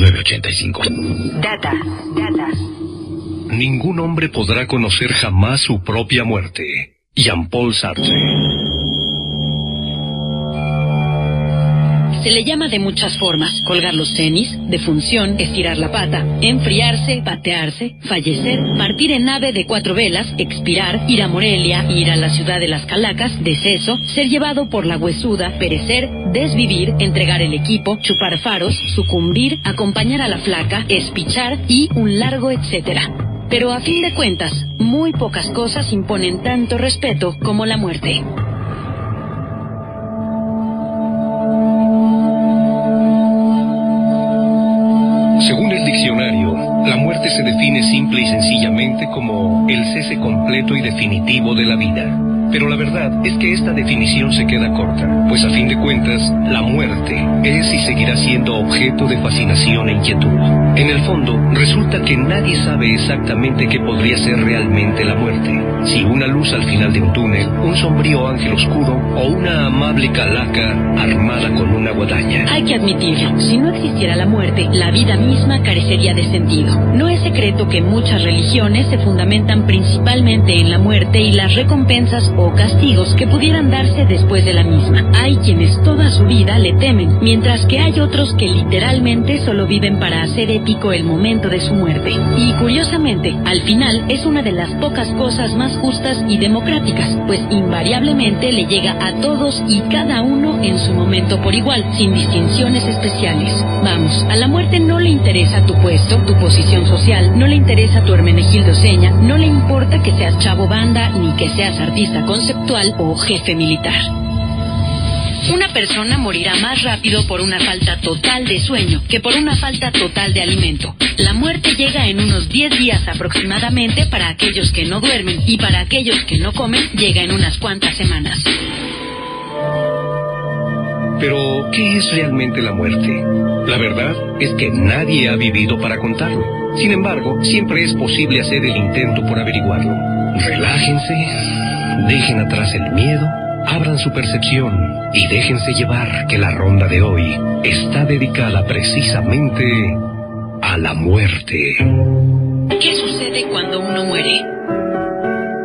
985. Data, data. Ningún hombre podrá conocer jamás su propia muerte. Jean-Paul Sartre. Se le llama de muchas formas. Colgar los tenis, defunción, estirar la pata, enfriarse, patearse, fallecer, partir en nave de cuatro velas, expirar, ir a Morelia, ir a la ciudad de las Calacas, deceso, ser llevado por la huesuda, perecer, desvivir, entregar el equipo, chupar faros, sucumbir, acompañar a la flaca, espichar y un largo etcétera. Pero a fin de cuentas, muy pocas cosas imponen tanto respeto como la muerte. Y sencillamente como el cese completo y definitivo de la vida. Pero la verdad es que esta definición se queda corta, pues a fin de cuentas, la muerte es y seguirá siendo objeto de fascinación e inquietud. En el fondo, resulta que nadie sabe exactamente qué podría ser realmente la muerte. Si una luz al final de un túnel, un sombrío ángel oscuro o una amable calaca armada con una guadaña. Hay que admitirlo, si no existiera la muerte, la vida misma carecería de sentido. No es secreto que muchas religiones se fundamentan principalmente en la muerte y las recompensas o castigos que pudieran darse después de la misma. Hay quienes toda su vida le temen, mientras que hay otros que literalmente solo viven para hacer épico el momento de su muerte. Y curiosamente, al final es una de las pocas cosas más justas y democráticas, pues invariablemente le llega a todos y cada uno en su momento por igual, sin distinciones especiales. Vamos, a la muerte no le interesa tu puesto, tu posición social, no le interesa tu Hermenegildo Seña, no le importa que seas chavo banda ni que seas artista conceptual o jefe militar. Una persona morirá más rápido por una falta total de sueño que por una falta total de alimento. La muerte llega en unos 10 días aproximadamente para aquellos que no duermen y para aquellos que no comen llega en unas cuantas semanas. Pero, ¿qué es realmente la muerte? La verdad es que nadie ha vivido para contarlo. Sin embargo, siempre es posible hacer el intento por averiguarlo. Relájense, dejen atrás el miedo, abran su percepción y déjense llevar que la ronda de hoy está dedicada precisamente a la muerte. ¿Qué sucede cuando uno muere?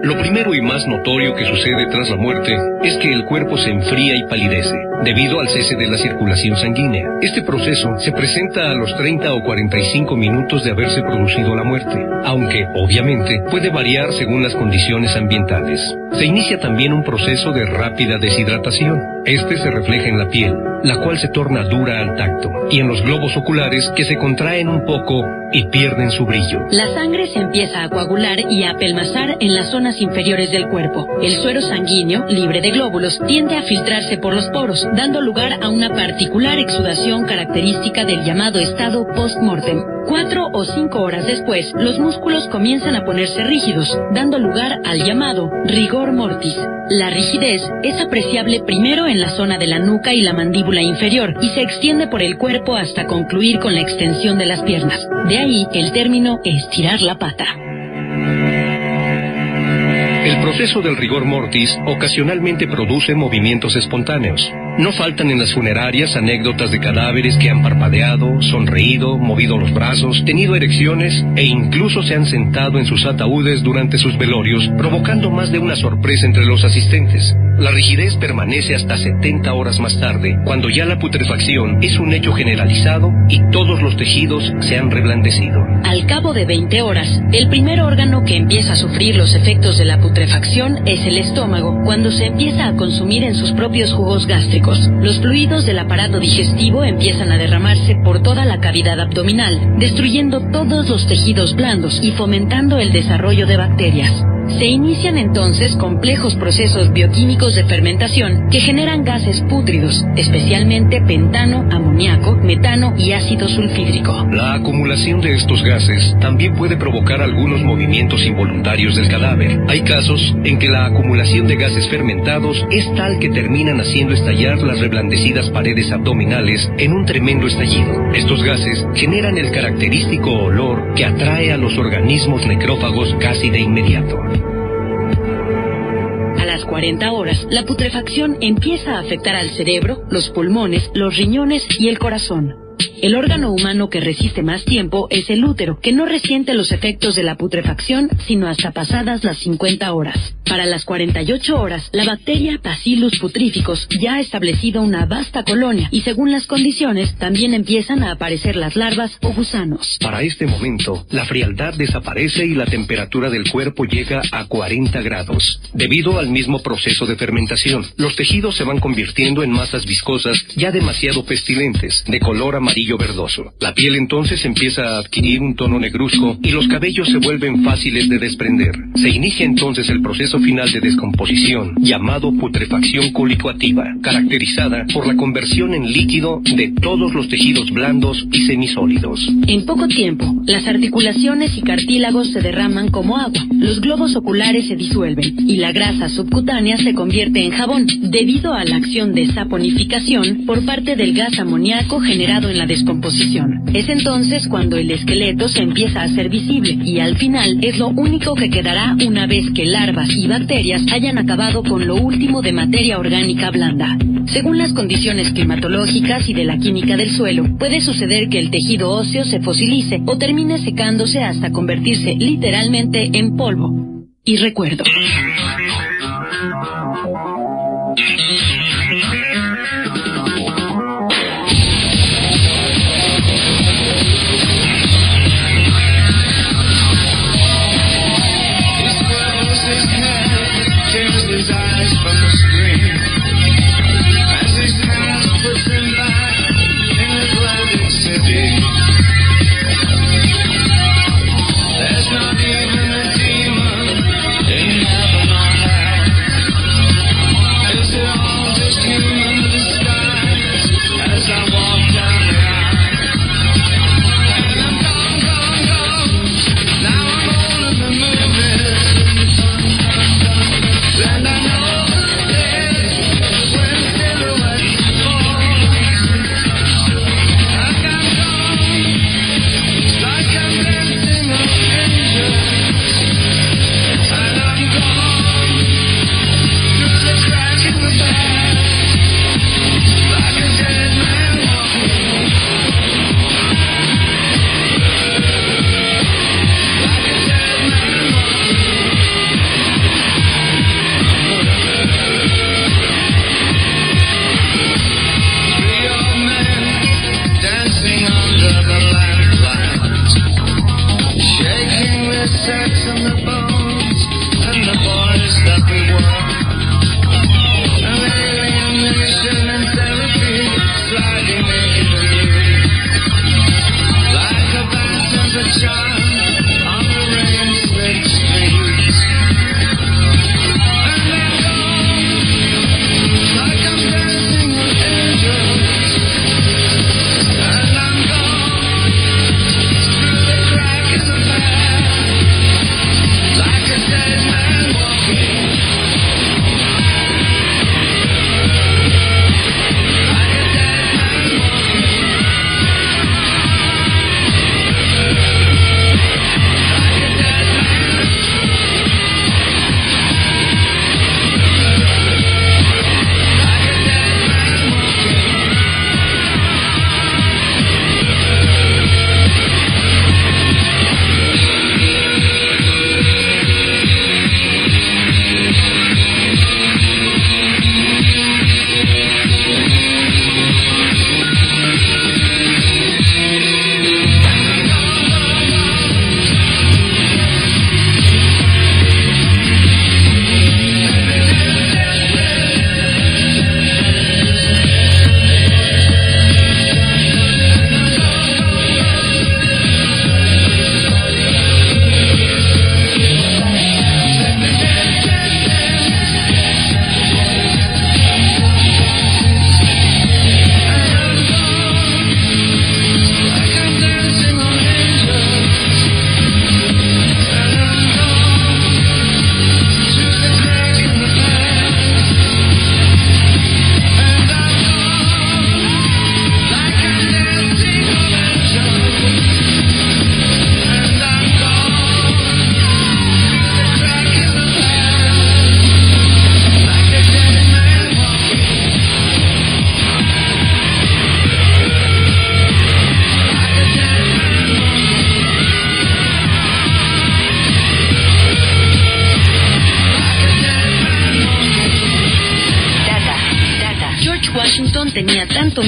Lo primero y más notorio que sucede tras la muerte es que el cuerpo se enfría y palidece debido al cese de la circulación sanguínea. Este proceso se presenta a los 30 o 45 minutos de haberse producido la muerte, aunque obviamente puede variar según las condiciones ambientales. Se inicia también un proceso de rápida deshidratación. Este se refleja en la piel, la cual se torna dura al tacto, y en los globos oculares que se contraen un poco y pierden su brillo. La sangre se empieza a coagular y a apelmazar en las zonas inferiores del cuerpo. El suero sanguíneo, libre de glóbulos, tiende a filtrarse por los poros, dando lugar a una particular exudación característica del llamado estado post-mortem. Cuatro o cinco horas después, los músculos comienzan a ponerse rígidos, dando lugar al llamado rigor mortis. La rigidez es apreciable primero en la zona de la nuca y la mandíbula inferior y se extiende por el cuerpo hasta concluir con la extensión de las piernas. De ahí el término estirar la pata. El proceso del rigor mortis ocasionalmente produce movimientos espontáneos. No faltan en las funerarias anécdotas de cadáveres que han parpadeado, sonreído, movido los brazos, tenido erecciones e incluso se han sentado en sus ataúdes durante sus velorios, provocando más de una sorpresa entre los asistentes. La rigidez permanece hasta 70 horas más tarde, cuando ya la putrefacción es un hecho generalizado y todos los tejidos se han reblandecido. Al cabo de 20 horas, el primer órgano que empieza a sufrir los efectos de la putrefacción es el estómago, cuando se empieza a consumir en sus propios jugos gástricos. Los fluidos del aparato digestivo empiezan a derramarse por toda la cavidad abdominal, destruyendo todos los tejidos blandos y fomentando el desarrollo de bacterias. Se inician entonces complejos procesos bioquímicos de fermentación que generan gases pútridos, especialmente pentano, amoníaco, metano y ácido sulfídrico. La acumulación de estos gases también puede provocar algunos movimientos involuntarios del cadáver. Hay casos en que la acumulación de gases fermentados es tal que terminan haciendo estallar las reblandecidas paredes abdominales en un tremendo estallido. Estos gases generan el característico olor que atrae a los organismos necrófagos casi de inmediato. Las 40 horas, la putrefacción empieza a afectar al cerebro, los pulmones, los riñones y el corazón. El órgano humano que resiste más tiempo es el útero, que no resiente los efectos de la putrefacción sino hasta pasadas las 50 horas. Para las 48 horas, la bacteria Bacillus putrificus ya ha establecido una vasta colonia y según las condiciones también empiezan a aparecer las larvas o gusanos. Para este momento, la frialdad desaparece y la temperatura del cuerpo llega a 40 grados. Debido al mismo proceso de fermentación, los tejidos se van convirtiendo en masas viscosas ya demasiado pestilentes, de color amarillo verdoso. La piel entonces empieza a adquirir un tono negruzco y los cabellos se vuelven fáciles de desprender. Se inicia entonces el proceso final de descomposición, llamado putrefacción colicoativa, caracterizada por la conversión en líquido de todos los tejidos blandos y semisólidos. En poco tiempo, las articulaciones y cartílagos se derraman como agua, los globos oculares se disuelven y la grasa subcutánea se convierte en jabón debido a la acción de saponificación por parte del gas amoníaco generado en la Es entonces cuando el esqueleto se empieza a hacer visible y al final es lo único que quedará una vez que larvas y bacterias hayan acabado con lo último de materia orgánica blanda. Según las condiciones climatológicas y de la química del suelo, puede suceder que el tejido óseo se fosilice o termine secándose hasta convertirse literalmente en polvo. Y recuerdo.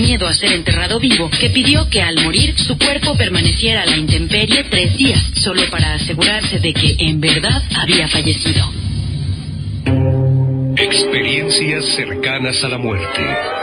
Miedo a ser enterrado vivo que pidió que al morir su cuerpo permaneciera a la intemperie tres días, solo para asegurarse de que en verdad había fallecido. Experiencias cercanas a la muerte.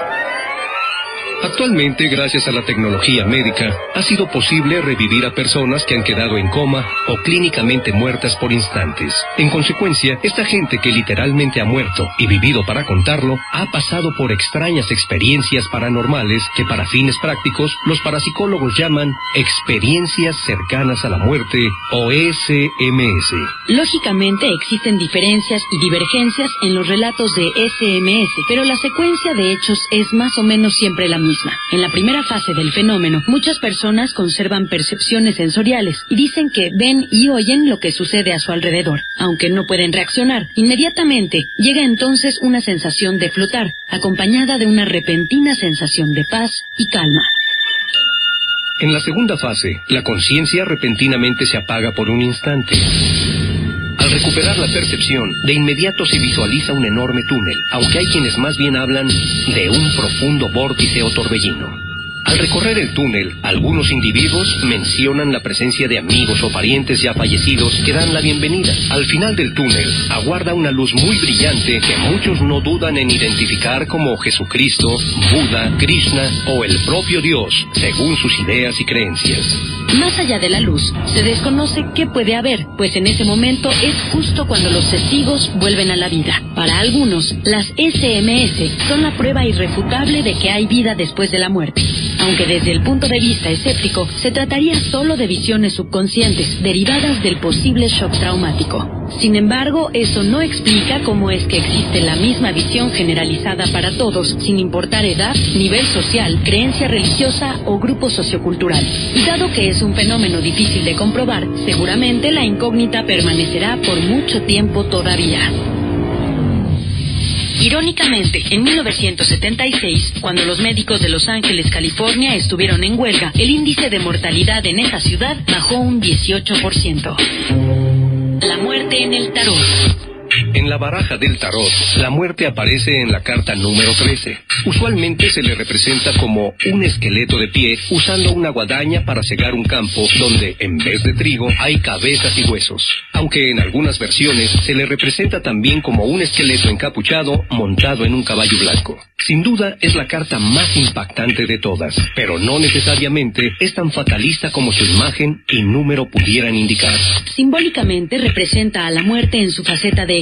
Actualmente, gracias a la tecnología médica, ha sido posible revivir a personas que han quedado en coma o clínicamente muertas por instantes. En consecuencia, esta gente que literalmente ha muerto y vivido para contarlo, ha pasado por extrañas experiencias paranormales que para fines prácticos los parapsicólogos llaman experiencias cercanas a la muerte o SMS. Lógicamente existen diferencias y divergencias en los relatos de SMS, pero la secuencia de hechos es más o menos siempre la misma. En la primera fase del fenómeno, muchas personas conservan percepciones sensoriales y dicen que ven y oyen lo que sucede a su alrededor. Aunque no pueden reaccionar, inmediatamente llega entonces una sensación de flotar, acompañada de una repentina sensación de paz y calma. En la segunda fase, la conciencia repentinamente se apaga por un instante. Al recuperar la percepción, de inmediato se visualiza un enorme túnel, aunque hay quienes más bien hablan de un profundo vórtice o torbellino. Al recorrer el túnel, algunos individuos mencionan la presencia de amigos o parientes ya fallecidos que dan la bienvenida. Al final del túnel, aguarda una luz muy brillante que muchos no dudan en identificar como Jesucristo, Buda, Krishna o el propio Dios, según sus ideas y creencias. Más allá de la luz, se desconoce qué puede haber, pues en ese momento es justo cuando los testigos vuelven a la vida. Para algunos, las SMS son la prueba irrefutable de que hay vida después de la muerte aunque desde el punto de vista escéptico se trataría solo de visiones subconscientes derivadas del posible shock traumático. Sin embargo, eso no explica cómo es que existe la misma visión generalizada para todos, sin importar edad, nivel social, creencia religiosa o grupo sociocultural. Y dado que es un fenómeno difícil de comprobar, seguramente la incógnita permanecerá por mucho tiempo todavía. Irónicamente, en 1976, cuando los médicos de Los Ángeles, California, estuvieron en huelga, el índice de mortalidad en esa ciudad bajó un 18%. La muerte en el tarot. En la baraja del tarot, la muerte aparece en la carta número 13. Usualmente se le representa como un esqueleto de pie usando una guadaña para cegar un campo donde, en vez de trigo, hay cabezas y huesos. Aunque en algunas versiones se le representa también como un esqueleto encapuchado montado en un caballo blanco. Sin duda es la carta más impactante de todas, pero no necesariamente es tan fatalista como su imagen y número pudieran indicar. Simbólicamente representa a la muerte en su faceta de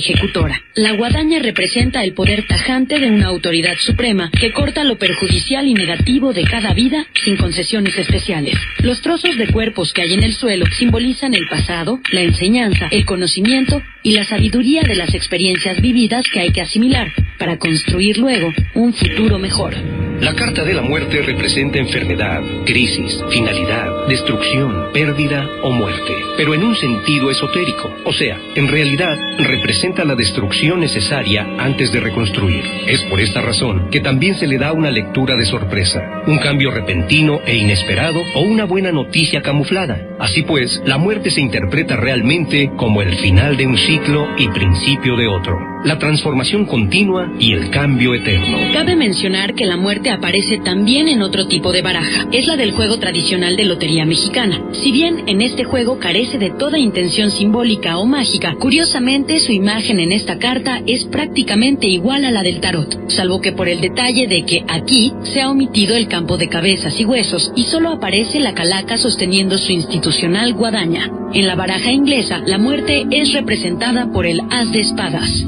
La guadaña representa el poder tajante de una autoridad suprema que corta lo perjudicial y negativo de cada vida sin concesiones especiales. Los trozos de cuerpos que hay en el suelo simbolizan el pasado, la enseñanza, el conocimiento y la sabiduría de las experiencias vividas que hay que asimilar para construir luego un futuro mejor. La carta de la muerte representa enfermedad, crisis, finalidad, destrucción, pérdida o muerte, pero en un sentido esotérico. O sea, en realidad representa la destrucción necesaria antes de reconstruir. Es por esta razón que también se le da una lectura de sorpresa, un cambio repentino e inesperado o una buena noticia camuflada. Así pues, la muerte se interpreta realmente como el final de un ciclo y principio de otro, la transformación continua y el cambio eterno. Cabe mencionar que la muerte aparece también en otro tipo de baraja. Es la del juego tradicional de lotería mexicana. Si bien en este juego carece de toda intención simbólica o mágica, curiosamente su imagen en esta carta es prácticamente igual a la del tarot, salvo que por el detalle de que aquí se ha omitido el campo de cabezas y huesos y solo aparece la calaca sosteniendo su institucional guadaña. En la baraja inglesa, la muerte es representada por el as de espadas.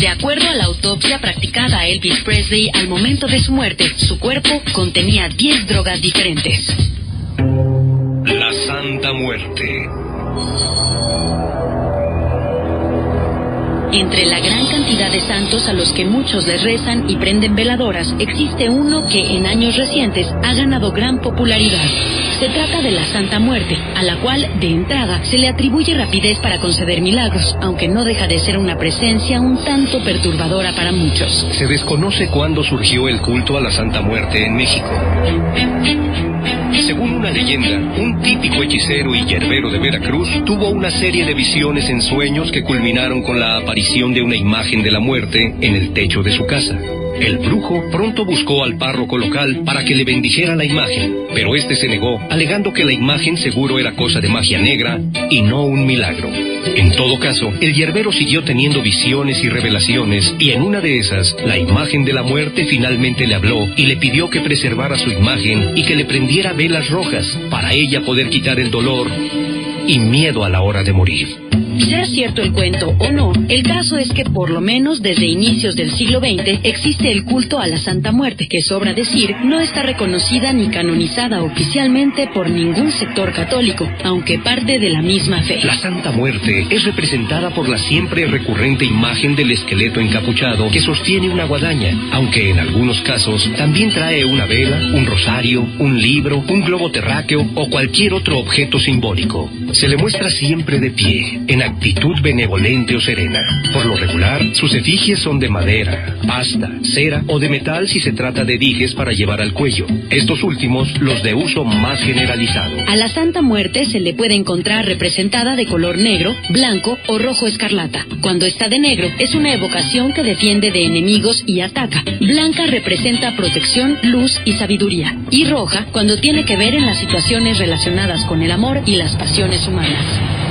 De acuerdo a la autopsia practicada a Elvis Presley al momento de su muerte, su cuerpo contenía 10 drogas diferentes. La Santa Muerte. Entre la gran cantidad de santos a los que muchos les rezan y prenden veladoras, existe uno que en años recientes ha ganado gran popularidad. Se trata de la Santa Muerte, a la cual, de entrada, se le atribuye rapidez para conceder milagros, aunque no deja de ser una presencia un tanto perturbadora para muchos. Se desconoce cuándo surgió el culto a la Santa Muerte en México. Según una leyenda, un típico hechicero y yerbero de Veracruz tuvo una serie de visiones en sueños que culminaron con la aparición de una imagen de la muerte en el techo de su casa. El brujo pronto buscó al párroco local para que le bendijera la imagen, pero este se negó, alegando que la imagen seguro era cosa de magia negra y no un milagro. En todo caso, el hierbero siguió teniendo visiones y revelaciones, y en una de esas, la imagen de la muerte finalmente le habló y le pidió que preservara su imagen y que le prendiera velas rojas para ella poder quitar el dolor y miedo a la hora de morir. Sea cierto el cuento o no, el caso es que por lo menos desde inicios del siglo XX existe el culto a la Santa Muerte, que sobra decir no está reconocida ni canonizada oficialmente por ningún sector católico, aunque parte de la misma fe. La Santa Muerte es representada por la siempre recurrente imagen del esqueleto encapuchado que sostiene una guadaña, aunque en algunos casos también trae una vela, un rosario, un libro, un globo terráqueo o cualquier otro objeto simbólico. Se le muestra siempre de pie, en actitud benevolente o serena. Por lo regular, sus efigies son de madera, pasta, cera o de metal si se trata de dijes para llevar al cuello. Estos últimos, los de uso más generalizado. A la Santa Muerte se le puede encontrar representada de color negro, blanco o rojo escarlata. Cuando está de negro, es una evocación que defiende de enemigos y ataca. Blanca representa protección, luz y sabiduría. Y roja, cuando tiene que ver en las situaciones relacionadas con el amor y las pasiones humanas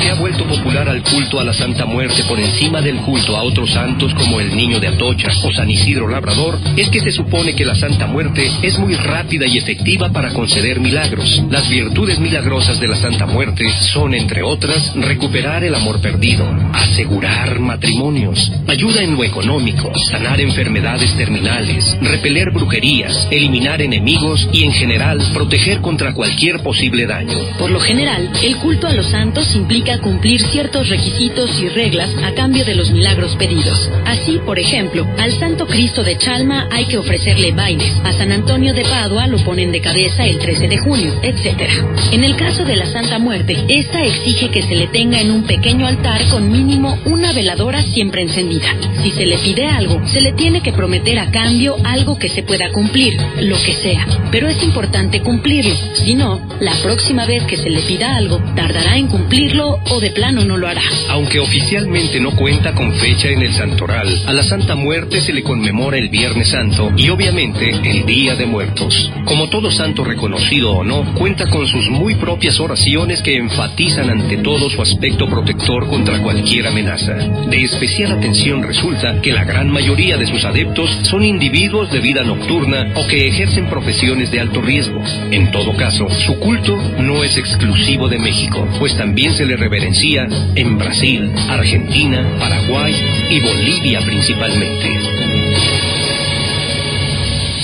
que ha vuelto popular al culto a la Santa Muerte por encima del culto a otros santos como el Niño de Atocha o San Isidro Labrador es que se supone que la Santa Muerte es muy rápida y efectiva para conceder milagros. Las virtudes milagrosas de la Santa Muerte son, entre otras, recuperar el amor perdido, asegurar matrimonios, ayuda en lo económico, sanar enfermedades terminales, repeler brujerías, eliminar enemigos y, en general, proteger contra cualquier posible daño. Por lo general, el culto a los santos implica cumplir ciertos requisitos y reglas a cambio de los milagros pedidos. Así, por ejemplo, al Santo Cristo de Chalma hay que ofrecerle bailes, a San Antonio de Padua lo ponen de cabeza el 13 de junio, etc. En el caso de la Santa Muerte, esta exige que se le tenga en un pequeño altar con mínimo una veladora siempre encendida. Si se le pide algo, se le tiene que prometer a cambio algo que se pueda cumplir, lo que sea. Pero es importante cumplirlo, si no, la próxima vez que se le pida algo, tardará en cumplirlo o de plano no lo hará. Aunque oficialmente no cuenta con fecha en el santoral, a la Santa Muerte se le conmemora el Viernes Santo y obviamente el Día de Muertos. Como todo santo reconocido o no, cuenta con sus muy propias oraciones que enfatizan ante todo su aspecto protector contra cualquier amenaza. De especial atención resulta que la gran mayoría de sus adeptos son individuos de vida nocturna o que ejercen profesiones de alto riesgo. En todo caso, su culto no es exclusivo de México, pues también se le reverencia en Brasil, Argentina, Paraguay y Bolivia principalmente.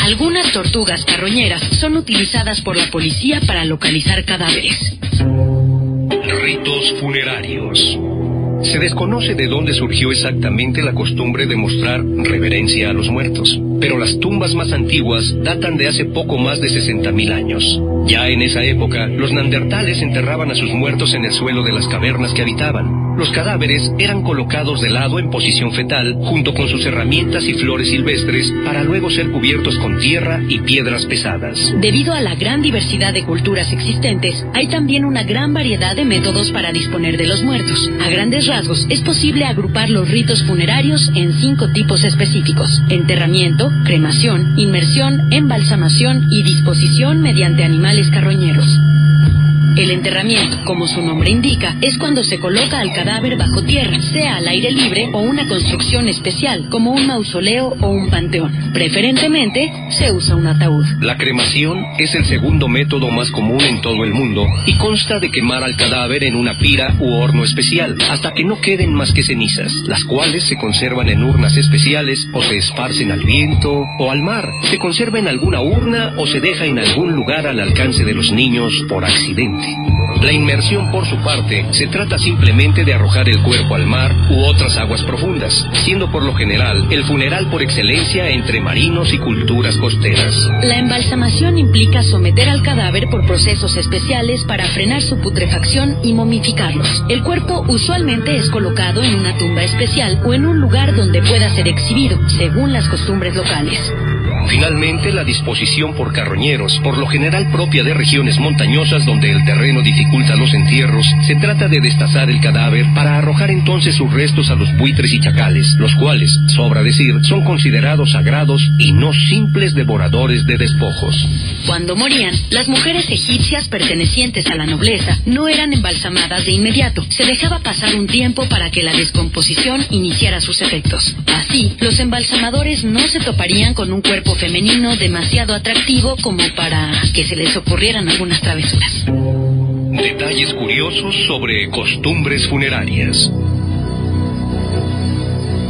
Algunas tortugas carroñeras son utilizadas por la policía para localizar cadáveres. Ritos funerarios. Se desconoce de dónde surgió exactamente la costumbre de mostrar reverencia a los muertos, pero las tumbas más antiguas datan de hace poco más de 60.000 años. Ya en esa época, los neandertales enterraban a sus muertos en el suelo de las cavernas que habitaban. Los cadáveres eran colocados de lado en posición fetal, junto con sus herramientas y flores silvestres, para luego ser cubiertos con tierra y piedras pesadas. Debido a la gran diversidad de culturas existentes, hay también una gran variedad de métodos para disponer de los muertos. A grandes rasgos, es posible agrupar los ritos funerarios en cinco tipos específicos. Enterramiento, cremación, inmersión, embalsamación y disposición mediante animales carroñeros. El enterramiento, como su nombre indica, es cuando se coloca al cadáver bajo tierra, sea al aire libre o una construcción especial, como un mausoleo o un panteón. Preferentemente, se usa un ataúd. La cremación es el segundo método más común en todo el mundo y consta de quemar al cadáver en una pira u horno especial, hasta que no queden más que cenizas, las cuales se conservan en urnas especiales o se esparcen al viento o al mar. Se conserva en alguna urna o se deja en algún lugar al alcance de los niños por accidente. La inmersión, por su parte, se trata simplemente de arrojar el cuerpo al mar u otras aguas profundas, siendo por lo general el funeral por excelencia entre marinos y culturas costeras. La embalsamación implica someter al cadáver por procesos especiales para frenar su putrefacción y momificarlos. El cuerpo usualmente es colocado en una tumba especial o en un lugar donde pueda ser exhibido, según las costumbres locales. Finalmente, la disposición por carroñeros, por lo general propia de regiones montañosas donde el terreno dificulta los entierros, se trata de destazar el cadáver para arrojar entonces sus restos a los buitres y chacales, los cuales, sobra decir, son considerados sagrados y no simples devoradores de despojos. Cuando morían, las mujeres egipcias pertenecientes a la nobleza no eran embalsamadas de inmediato. Se dejaba pasar un tiempo para que la descomposición iniciara sus efectos. Así, los embalsamadores no se toparían con un cuerpo femenino demasiado atractivo como para que se les ocurrieran algunas travesuras. Detalles curiosos sobre costumbres funerarias.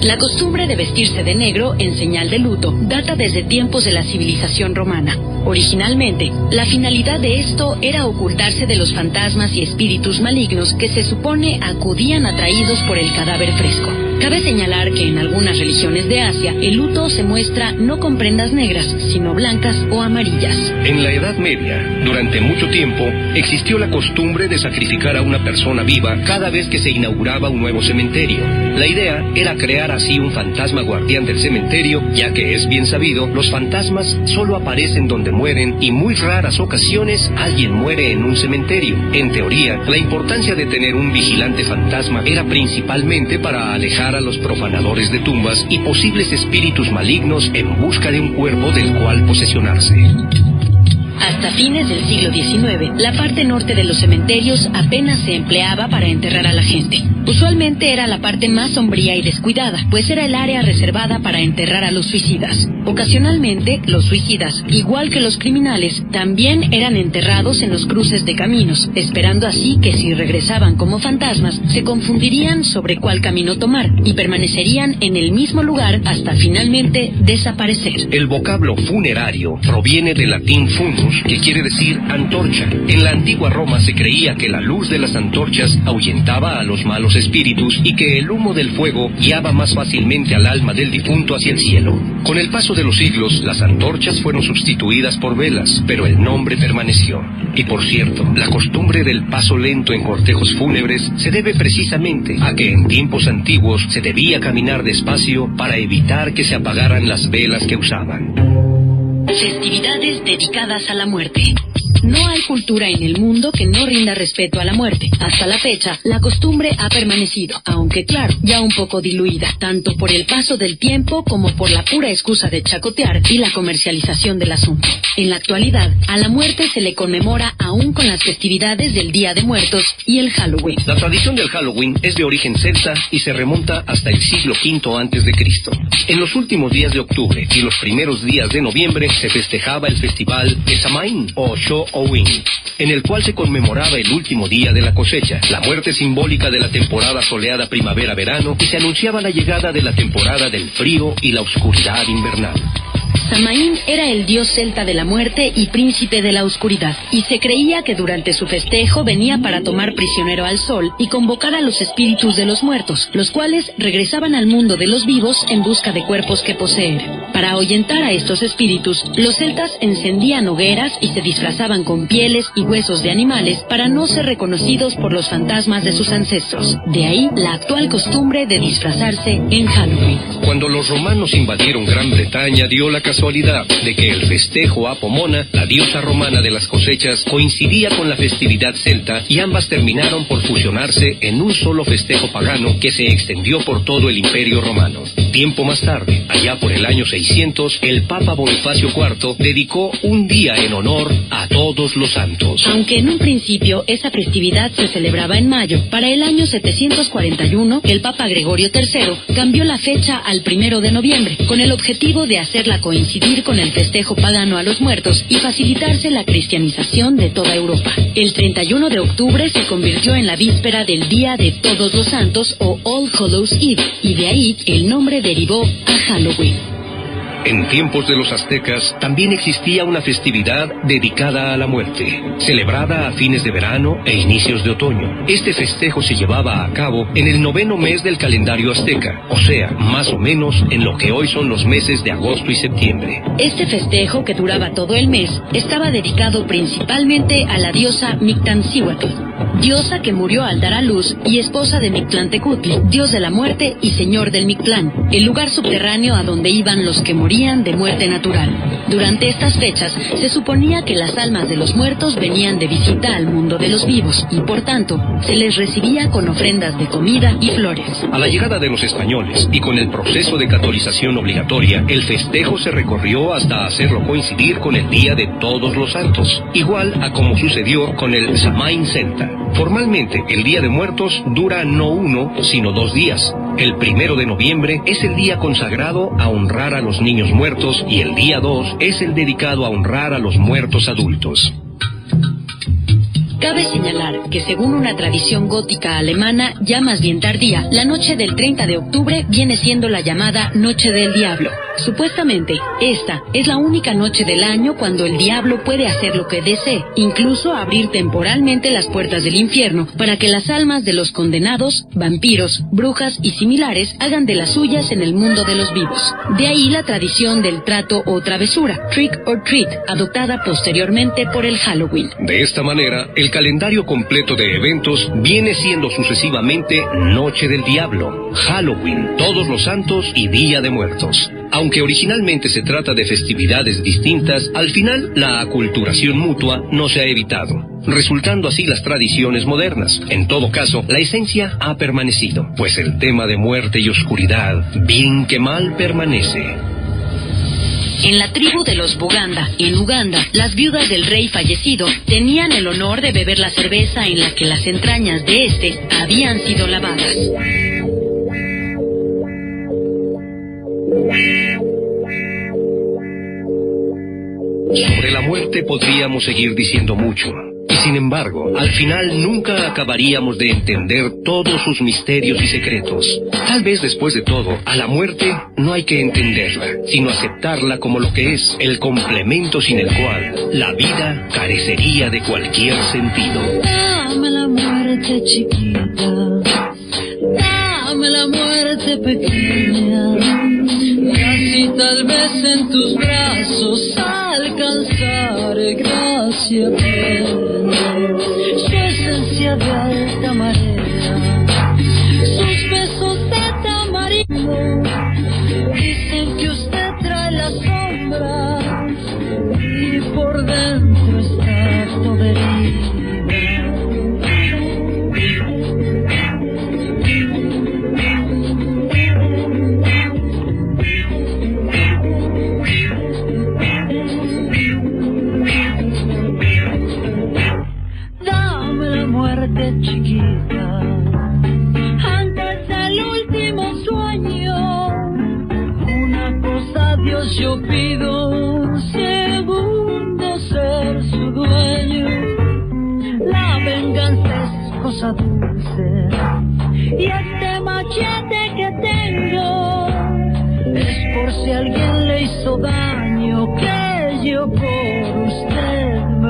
La costumbre de vestirse de negro en señal de luto data desde tiempos de la civilización romana. Originalmente, la finalidad de esto era ocultarse de los fantasmas y espíritus malignos que se supone acudían atraídos por el cadáver fresco. Cabe señalar que en algunas religiones de Asia el luto se muestra no con prendas negras, sino blancas o amarillas. En la Edad Media, durante mucho tiempo, existió la costumbre de sacrificar a una persona viva cada vez que se inauguraba un nuevo cementerio. La idea era crear así un fantasma guardián del cementerio, ya que es bien sabido, los fantasmas solo aparecen donde mueren y muy raras ocasiones alguien muere en un cementerio. En teoría, la importancia de tener un vigilante fantasma era principalmente para alejar a los profanadores de tumbas y posibles espíritus malignos en busca de un cuerpo del cual posesionarse. Hasta fines del siglo XIX, la parte norte de los cementerios apenas se empleaba para enterrar a la gente. Usualmente era la parte más sombría y descuidada, pues era el área reservada para enterrar a los suicidas. Ocasionalmente, los suicidas, igual que los criminales, también eran enterrados en los cruces de caminos, esperando así que si regresaban como fantasmas, se confundirían sobre cuál camino tomar y permanecerían en el mismo lugar hasta finalmente desaparecer. El vocablo funerario proviene del latín funus, que quiere decir antorcha. En la antigua Roma se creía que la luz de las antorchas ahuyentaba a los malos espíritus y que el humo del fuego guiaba más fácilmente al alma del difunto hacia el cielo. Con el paso de los siglos, las antorchas fueron sustituidas por velas, pero el nombre permaneció. Y por cierto, la costumbre del paso lento en cortejos fúnebres se debe precisamente a que en tiempos antiguos se debía caminar despacio para evitar que se apagaran las velas que usaban. Festividades dedicadas a la muerte. No hay cultura en el mundo que no rinda respeto a la muerte. Hasta la fecha, la costumbre ha permanecido, aunque claro, ya un poco diluida, tanto por el paso del tiempo como por la pura excusa de chacotear y la comercialización del asunto. En la actualidad, a la muerte se le conmemora aún con las festividades del Día de Muertos y el Halloween. La tradición del Halloween es de origen celta y se remonta hasta el siglo V antes de Cristo. En los últimos días de octubre y los primeros días de noviembre se festejaba el festival de Samaín o Show Owin, en el cual se conmemoraba el último día de la cosecha, la muerte simbólica de la temporada soleada primavera-verano y se anunciaba la llegada de la temporada del frío y la oscuridad invernal. Samaín era el dios celta de la muerte y príncipe de la oscuridad, y se creía que durante su festejo venía para tomar prisionero al sol y convocar a los espíritus de los muertos, los cuales regresaban al mundo de los vivos en busca de cuerpos que poseer. Para ahuyentar a estos espíritus, los celtas encendían hogueras y se disfrazaban con pieles y huesos de animales para no ser reconocidos por los fantasmas de sus ancestros. De ahí la actual costumbre de disfrazarse en Halloween. Cuando los romanos invadieron Gran Bretaña, dio la casualidad de que el festejo a Pomona, la diosa romana de las cosechas, coincidía con la festividad celta y ambas terminaron por fusionarse en un solo festejo pagano que se extendió por todo el imperio romano. Tiempo más tarde, allá por el año 600, el Papa Bonifacio IV dedicó un día en honor a todos los santos. Aunque en un principio esa festividad se celebraba en mayo, para el año 741 el Papa Gregorio III cambió la fecha al primero de noviembre, con el objetivo de hacerla coincidir con el festejo pagano a los muertos y facilitarse la cristianización de toda Europa. El 31 de octubre se convirtió en la víspera del Día de Todos los Santos o All Hallows Eve, y de ahí el nombre derivó a Halloween. En tiempos de los aztecas también existía una festividad dedicada a la muerte, celebrada a fines de verano e inicios de otoño. Este festejo se llevaba a cabo en el noveno mes del calendario azteca, o sea, más o menos en lo que hoy son los meses de agosto y septiembre. Este festejo, que duraba todo el mes, estaba dedicado principalmente a la diosa Mictancíhuatl, diosa que murió al dar a luz y esposa de Mictlantecutli, dios de la muerte y señor del Mictlán, el lugar subterráneo a donde iban los que morían de muerte natural. Durante estas fechas se suponía que las almas de los muertos venían de visita al mundo de los vivos y por tanto se les recibía con ofrendas de comida y flores. A la llegada de los españoles y con el proceso de catolización obligatoria, el festejo se recorrió hasta hacerlo coincidir con el Día de Todos los Santos, igual a como sucedió con el Samain Senta. Formalmente, el Día de Muertos dura no uno, sino dos días. El primero de noviembre es el día consagrado a honrar a los niños muertos y el día 2 es el dedicado a honrar a los muertos adultos. Cabe señalar que según una tradición gótica alemana ya más bien tardía, la noche del 30 de octubre viene siendo la llamada Noche del Diablo. Supuestamente, esta es la única noche del año cuando el diablo puede hacer lo que desee, incluso abrir temporalmente las puertas del infierno para que las almas de los condenados, vampiros, brujas y similares hagan de las suyas en el mundo de los vivos. De ahí la tradición del trato o travesura, trick or treat, adoptada posteriormente por el Halloween. De esta manera, el calendario completo de eventos viene siendo sucesivamente Noche del Diablo, Halloween, Todos los Santos y Día de Muertos. Aunque originalmente se trata de festividades distintas, al final la aculturación mutua no se ha evitado, resultando así las tradiciones modernas. En todo caso, la esencia ha permanecido, pues el tema de muerte y oscuridad, bien que mal permanece. En la tribu de los Buganda, en Uganda, las viudas del rey fallecido tenían el honor de beber la cerveza en la que las entrañas de este habían sido lavadas. Sobre la muerte podríamos seguir diciendo mucho. Sin embargo, al final nunca acabaríamos de entender todos sus misterios y secretos. Tal vez después de todo, a la muerte no hay que entenderla, sino aceptarla como lo que es, el complemento sin el cual la vida carecería de cualquier sentido. Dame la muerte chiquita, dame la muerte pequeña, y así tal vez en tus brazos alcanzaré gracia plena,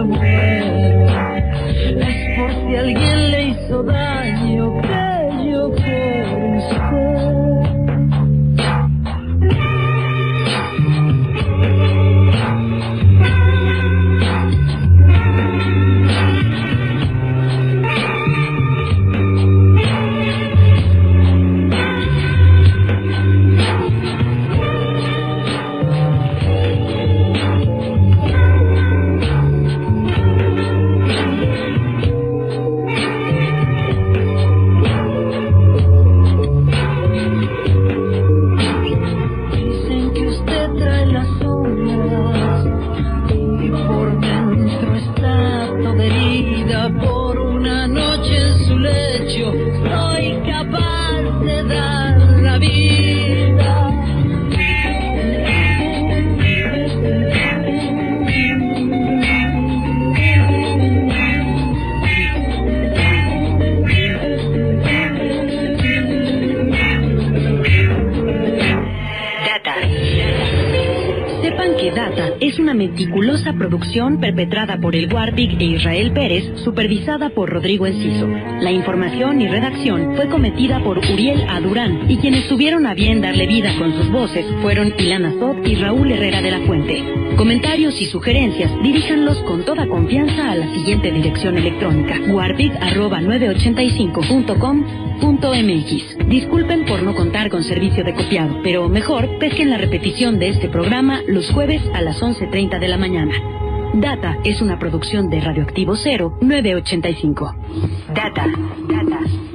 muero. Es por si alguien le hizo daño producción perpetrada por el Warpig e Israel Pérez, supervisada por Rodrigo Enciso. La información y redacción fue cometida por Uriel Adurán y quienes tuvieron a bien darle vida con sus voces fueron Ilana Zod y Raúl Herrera de la Fuente. Comentarios y sugerencias diríjanlos con toda confianza a la siguiente dirección electrónica warpig.985.com.mx. Disculpen por no contar con servicio de copiado, pero mejor pesquen la repetición de este programa los jueves a las 11.30 de la mañana. Data es una producción de Radioactivo 0 985. Data, data.